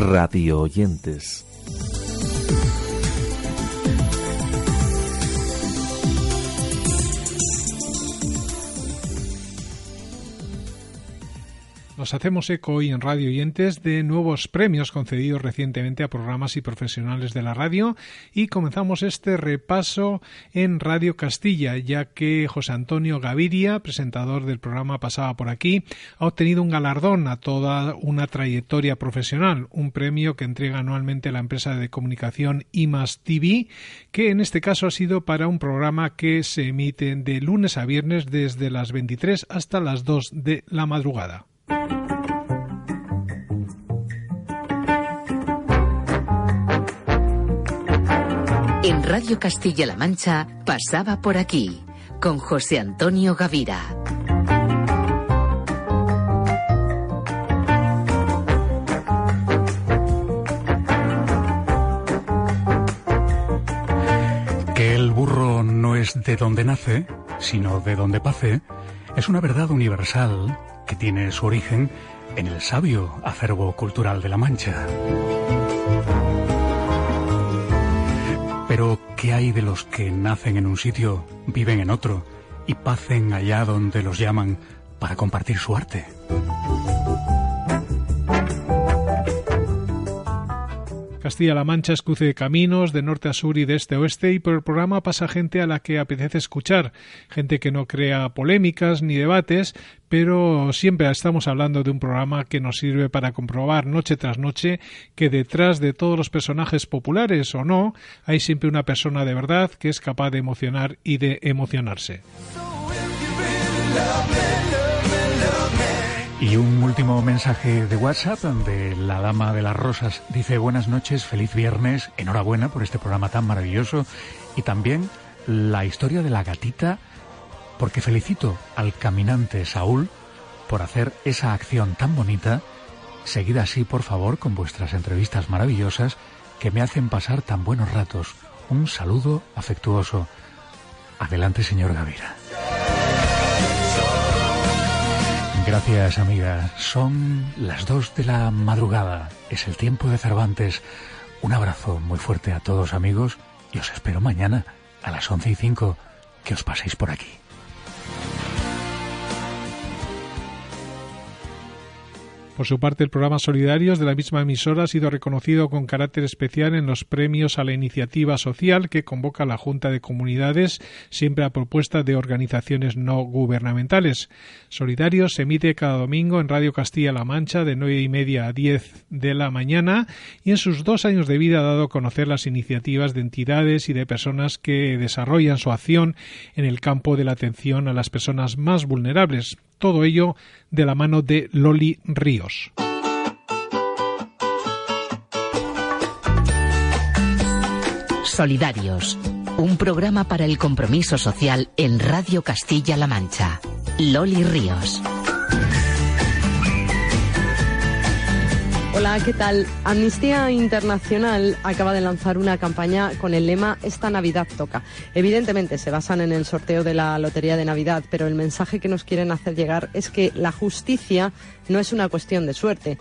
Radio oyentes. Nos hacemos eco hoy en Radio Oyentes de nuevos premios concedidos recientemente a programas y profesionales de la radio y comenzamos este repaso en Radio Castilla, ya que José Antonio Gaviria, presentador del programa Pasaba por aquí, ha obtenido un galardón a toda una trayectoria profesional, un premio que entrega anualmente la empresa de comunicación IMAS TV, que en este caso ha sido para un programa que se emite de lunes a viernes desde las 23 hasta las 2 de la madrugada. En Radio Castilla-La Mancha pasaba por aquí con José Antonio Gavira. Que el burro no es de donde nace, sino de donde pase, es una verdad universal que tiene su origen en el sabio acervo cultural de La Mancha. Pero, ¿qué hay de los que nacen en un sitio, viven en otro y pacen allá donde los llaman para compartir su arte? Castilla-La Mancha es cruce de caminos de norte a sur y de este a oeste y por el programa pasa gente a la que apetece escuchar, gente que no crea polémicas ni debates, pero siempre estamos hablando de un programa que nos sirve para comprobar noche tras noche que detrás de todos los personajes populares o no hay siempre una persona de verdad que es capaz de emocionar y de emocionarse. Y un último mensaje de WhatsApp de la Dama de las Rosas. Dice buenas noches, feliz viernes, enhorabuena por este programa tan maravilloso. Y también la historia de la gatita, porque felicito al caminante Saúl por hacer esa acción tan bonita. Seguid así, por favor, con vuestras entrevistas maravillosas que me hacen pasar tan buenos ratos. Un saludo afectuoso. Adelante, señor Gavira. Gracias, amiga. Son las dos de la madrugada. Es el tiempo de Cervantes. Un abrazo muy fuerte a todos, amigos, y os espero mañana a las once y cinco que os paséis por aquí. Por su parte, el programa Solidarios de la misma emisora ha sido reconocido con carácter especial en los premios a la iniciativa social que convoca la Junta de Comunidades, siempre a propuesta de organizaciones no gubernamentales. Solidarios se emite cada domingo en Radio Castilla-La Mancha de nueve y media a diez de la mañana y en sus dos años de vida ha dado a conocer las iniciativas de entidades y de personas que desarrollan su acción en el campo de la atención a las personas más vulnerables. Todo ello de la mano de Loli Ríos. Solidarios, un programa para el compromiso social en Radio Castilla-La Mancha. Loli Ríos. Hola, ¿qué tal? Amnistía Internacional acaba de lanzar una campaña con el lema Esta Navidad toca. Evidentemente se basan en el sorteo de la Lotería de Navidad, pero el mensaje que nos quieren hacer llegar es que la justicia no es una cuestión de suerte.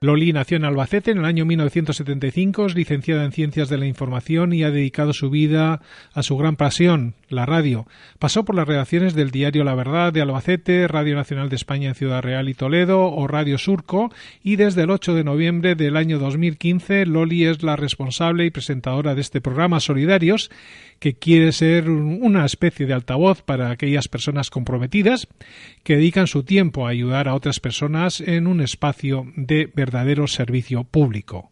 Loli nació en Albacete en el año 1975, es licenciada en Ciencias de la Información y ha dedicado su vida a su gran pasión, la radio. Pasó por las redacciones del diario La Verdad de Albacete, Radio Nacional de España en Ciudad Real y Toledo o Radio Surco y desde el 8 de noviembre del año 2015 Loli es la responsable y presentadora de este programa Solidarios que quiere ser una especie de altavoz para aquellas personas comprometidas que dedican su tiempo a ayudar a otras personas en un espacio de verdadero servicio público.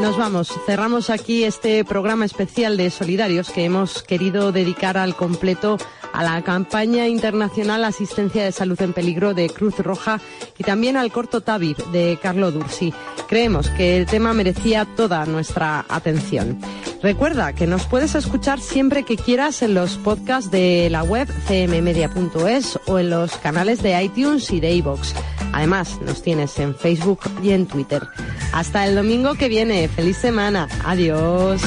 Nos vamos. Cerramos aquí este programa especial de Solidarios que hemos querido dedicar al completo a la campaña internacional Asistencia de Salud en Peligro de Cruz Roja y también al corto Tabir de Carlo Dursi. Creemos que el tema merecía toda nuestra atención. Recuerda que nos puedes escuchar siempre que quieras en los podcasts de la web cmmedia.es o en los canales de iTunes y de iVoox. Además, nos tienes en Facebook y en Twitter. Hasta el domingo que viene. Feliz semana. Adiós.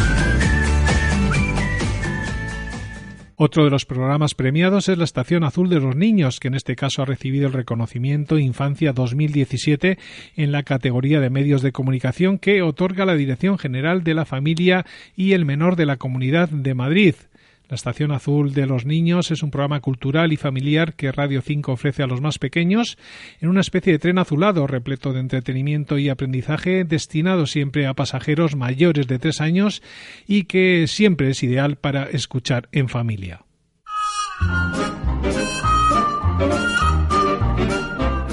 Otro de los programas premiados es la Estación Azul de los Niños, que en este caso ha recibido el reconocimiento Infancia 2017 en la categoría de medios de comunicación que otorga la Dirección General de la Familia y el Menor de la Comunidad de Madrid. La Estación Azul de los Niños es un programa cultural y familiar que Radio 5 ofrece a los más pequeños en una especie de tren azulado repleto de entretenimiento y aprendizaje destinado siempre a pasajeros mayores de tres años y que siempre es ideal para escuchar en familia.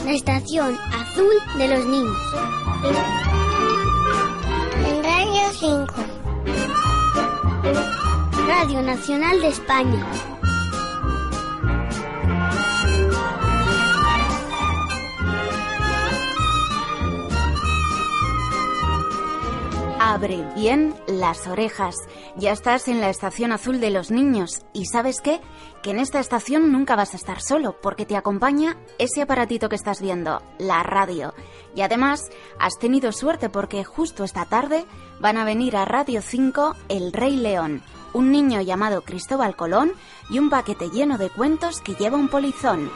La Estación Azul de los Niños. En Radio 5. Radio Nacional de España. Abre bien las orejas. Ya estás en la estación azul de los niños. ¿Y sabes qué? Que en esta estación nunca vas a estar solo, porque te acompaña ese aparatito que estás viendo, la radio. Y además, has tenido suerte porque justo esta tarde van a venir a Radio 5 El Rey León, un niño llamado Cristóbal Colón y un paquete lleno de cuentos que lleva un polizón.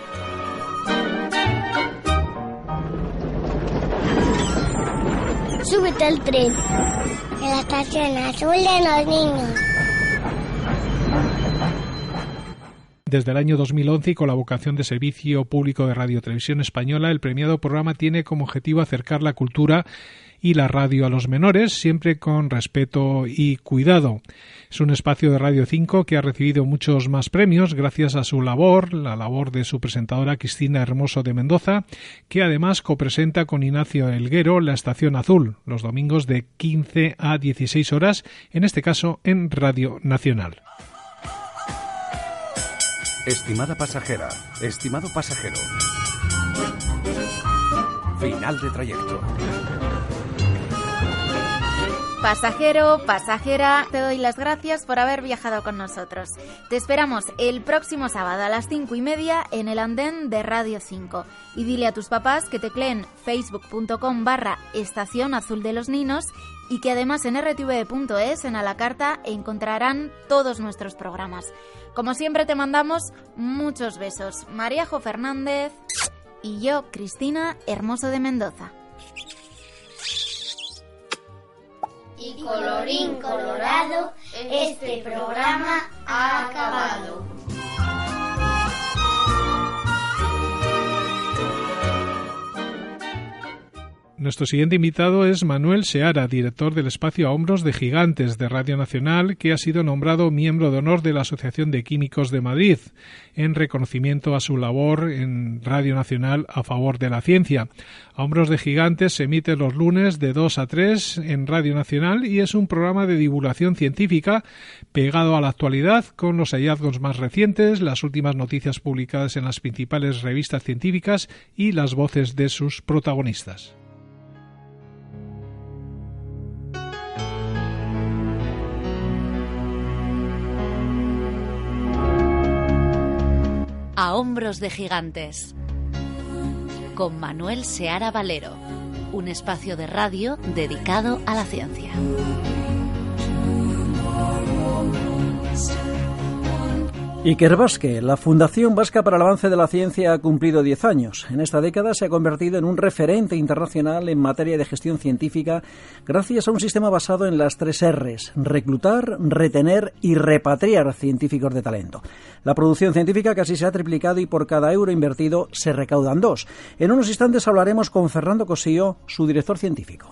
Súbete al tren. En la estación azul de los niños. Desde el año 2011 y con la vocación de servicio público de Radio Televisión Española, el premiado programa tiene como objetivo acercar la cultura y la radio a los menores, siempre con respeto y cuidado. Es un espacio de Radio 5 que ha recibido muchos más premios gracias a su labor, la labor de su presentadora Cristina Hermoso de Mendoza, que además copresenta con Ignacio Elguero la Estación Azul, los domingos de 15 a 16 horas, en este caso en Radio Nacional. Estimada pasajera, estimado pasajero. Final de trayecto. Pasajero, pasajera, te doy las gracias por haber viajado con nosotros. Te esperamos el próximo sábado a las cinco y media en el andén de Radio 5. Y dile a tus papás que tecleen facebook.com barra estación azul de los ninos y que además en rtv.es en a la carta encontrarán todos nuestros programas. Como siempre te mandamos muchos besos. Maríajo Fernández y yo, Cristina Hermoso de Mendoza. Y colorín colorado, este programa ha acabado. Nuestro siguiente invitado es Manuel Seara, director del espacio a hombros de gigantes de Radio Nacional, que ha sido nombrado miembro de honor de la Asociación de Químicos de Madrid, en reconocimiento a su labor en Radio Nacional a favor de la ciencia. A hombros de gigantes se emite los lunes de 2 a 3 en Radio Nacional y es un programa de divulgación científica pegado a la actualidad con los hallazgos más recientes, las últimas noticias publicadas en las principales revistas científicas y las voces de sus protagonistas. A hombros de gigantes. Con Manuel Seara Valero. Un espacio de radio dedicado a la ciencia. Iker Vasque, la Fundación Vasca para el Avance de la Ciencia ha cumplido 10 años. En esta década se ha convertido en un referente internacional en materia de gestión científica gracias a un sistema basado en las tres R's, reclutar, retener y repatriar científicos de talento. La producción científica casi se ha triplicado y por cada euro invertido se recaudan dos. En unos instantes hablaremos con Fernando Cosío, su director científico.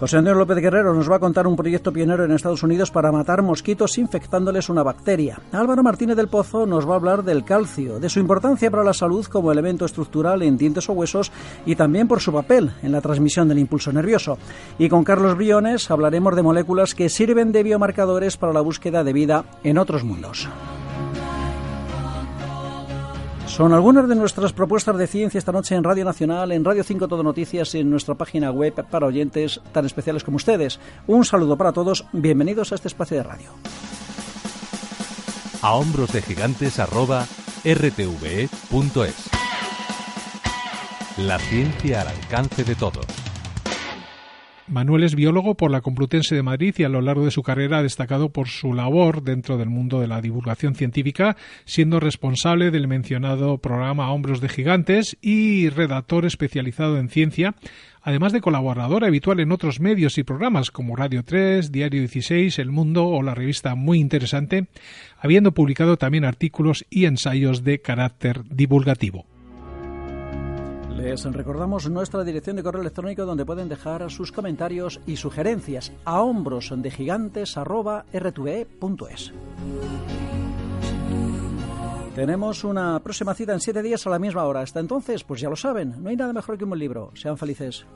José Antonio López Guerrero nos va a contar un proyecto pionero en Estados Unidos para matar mosquitos infectándoles una bacteria. Álvaro Martínez del Pozo nos va a hablar del calcio, de su importancia para la salud como elemento estructural en dientes o huesos y también por su papel en la transmisión del impulso nervioso. Y con Carlos Briones hablaremos de moléculas que sirven de biomarcadores para la búsqueda de vida en otros mundos. Son algunas de nuestras propuestas de ciencia esta noche en Radio Nacional, en Radio 5 Todo Noticias y en nuestra página web para oyentes tan especiales como ustedes. Un saludo para todos, bienvenidos a este espacio de radio. A hombros de gigantes arroba rtve.es. La ciencia al alcance de todos. Manuel es biólogo por la Complutense de Madrid y a lo largo de su carrera ha destacado por su labor dentro del mundo de la divulgación científica, siendo responsable del mencionado programa Hombros de Gigantes y redactor especializado en ciencia, además de colaborador habitual en otros medios y programas como Radio 3, Diario 16, El Mundo o la revista Muy Interesante, habiendo publicado también artículos y ensayos de carácter divulgativo. Les recordamos nuestra dirección de correo electrónico donde pueden dejar sus comentarios y sugerencias a hombros de gigantes Tenemos una próxima cita en siete días a la misma hora. Hasta entonces, pues ya lo saben, no hay nada mejor que un buen libro. Sean felices.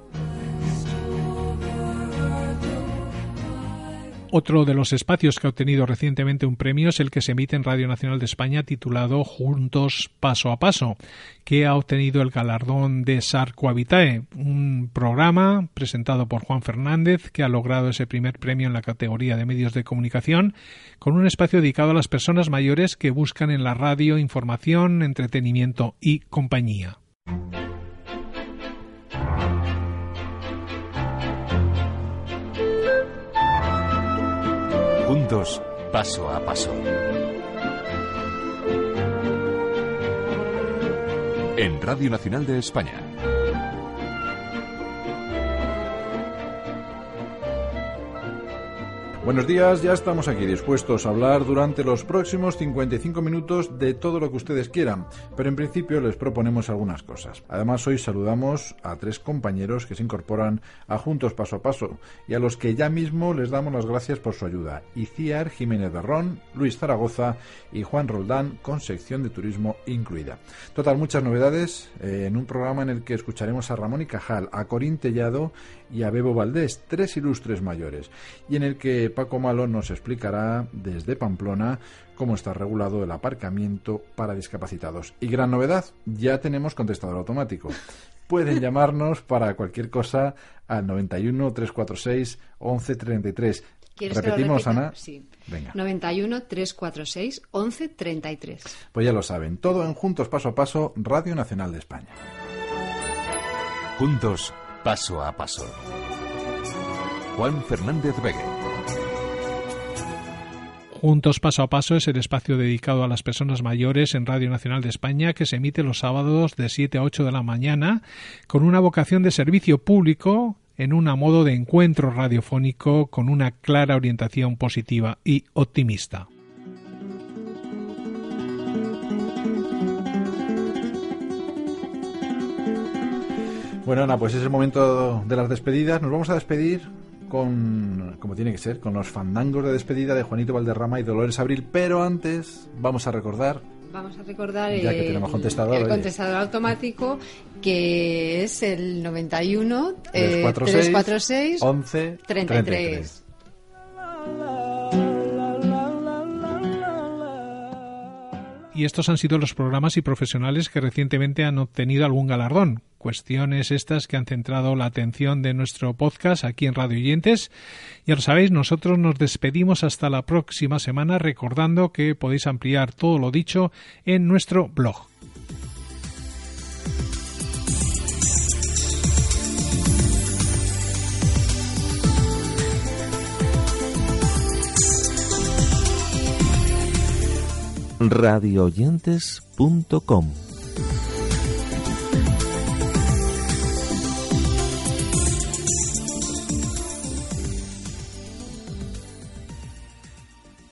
Otro de los espacios que ha obtenido recientemente un premio es el que se emite en Radio Nacional de España titulado Juntos Paso a Paso, que ha obtenido el galardón de Sarcoavitae, un programa presentado por Juan Fernández que ha logrado ese primer premio en la categoría de medios de comunicación, con un espacio dedicado a las personas mayores que buscan en la radio información, entretenimiento y compañía. Juntos, paso a paso. En Radio Nacional de España. Buenos días, ya estamos aquí dispuestos a hablar durante los próximos 55 minutos de todo lo que ustedes quieran, pero en principio les proponemos algunas cosas. Además, hoy saludamos a tres compañeros que se incorporan a Juntos Paso a Paso y a los que ya mismo les damos las gracias por su ayuda. Iciar Jiménez Berrón, Luis Zaragoza y Juan Roldán, con sección de turismo incluida. Total, muchas novedades eh, en un programa en el que escucharemos a Ramón y Cajal, a Corín Tellado y a Bebo Valdés, tres ilustres mayores, y en el que Paco Malo nos explicará desde Pamplona cómo está regulado el aparcamiento para discapacitados. Y gran novedad, ya tenemos contestador automático. Pueden llamarnos para cualquier cosa al 91 346 1133. Repetimos, Ana. Sí. Venga. 91 346 1133. Pues ya lo saben, todo en Juntos Paso a Paso, Radio Nacional de España. Juntos Paso a Paso. Juan Fernández Vega. Juntos Paso a Paso es el espacio dedicado a las personas mayores en Radio Nacional de España que se emite los sábados de 7 a 8 de la mañana con una vocación de servicio público en un modo de encuentro radiofónico con una clara orientación positiva y optimista. Bueno, Ana, pues es el momento de las despedidas. Nos vamos a despedir con, como tiene que ser, con los fandangos de despedida de Juanito Valderrama y Dolores Abril, pero antes vamos a recordar Vamos a recordar ya que tenemos contestador, el contestador automático que es el 91 346, 11 33. Y estos han sido los programas y profesionales que recientemente han obtenido algún galardón. Cuestiones estas que han centrado la atención de nuestro podcast aquí en Radio Oyentes. Ya lo sabéis, nosotros nos despedimos hasta la próxima semana recordando que podéis ampliar todo lo dicho en nuestro blog. radioyentes.com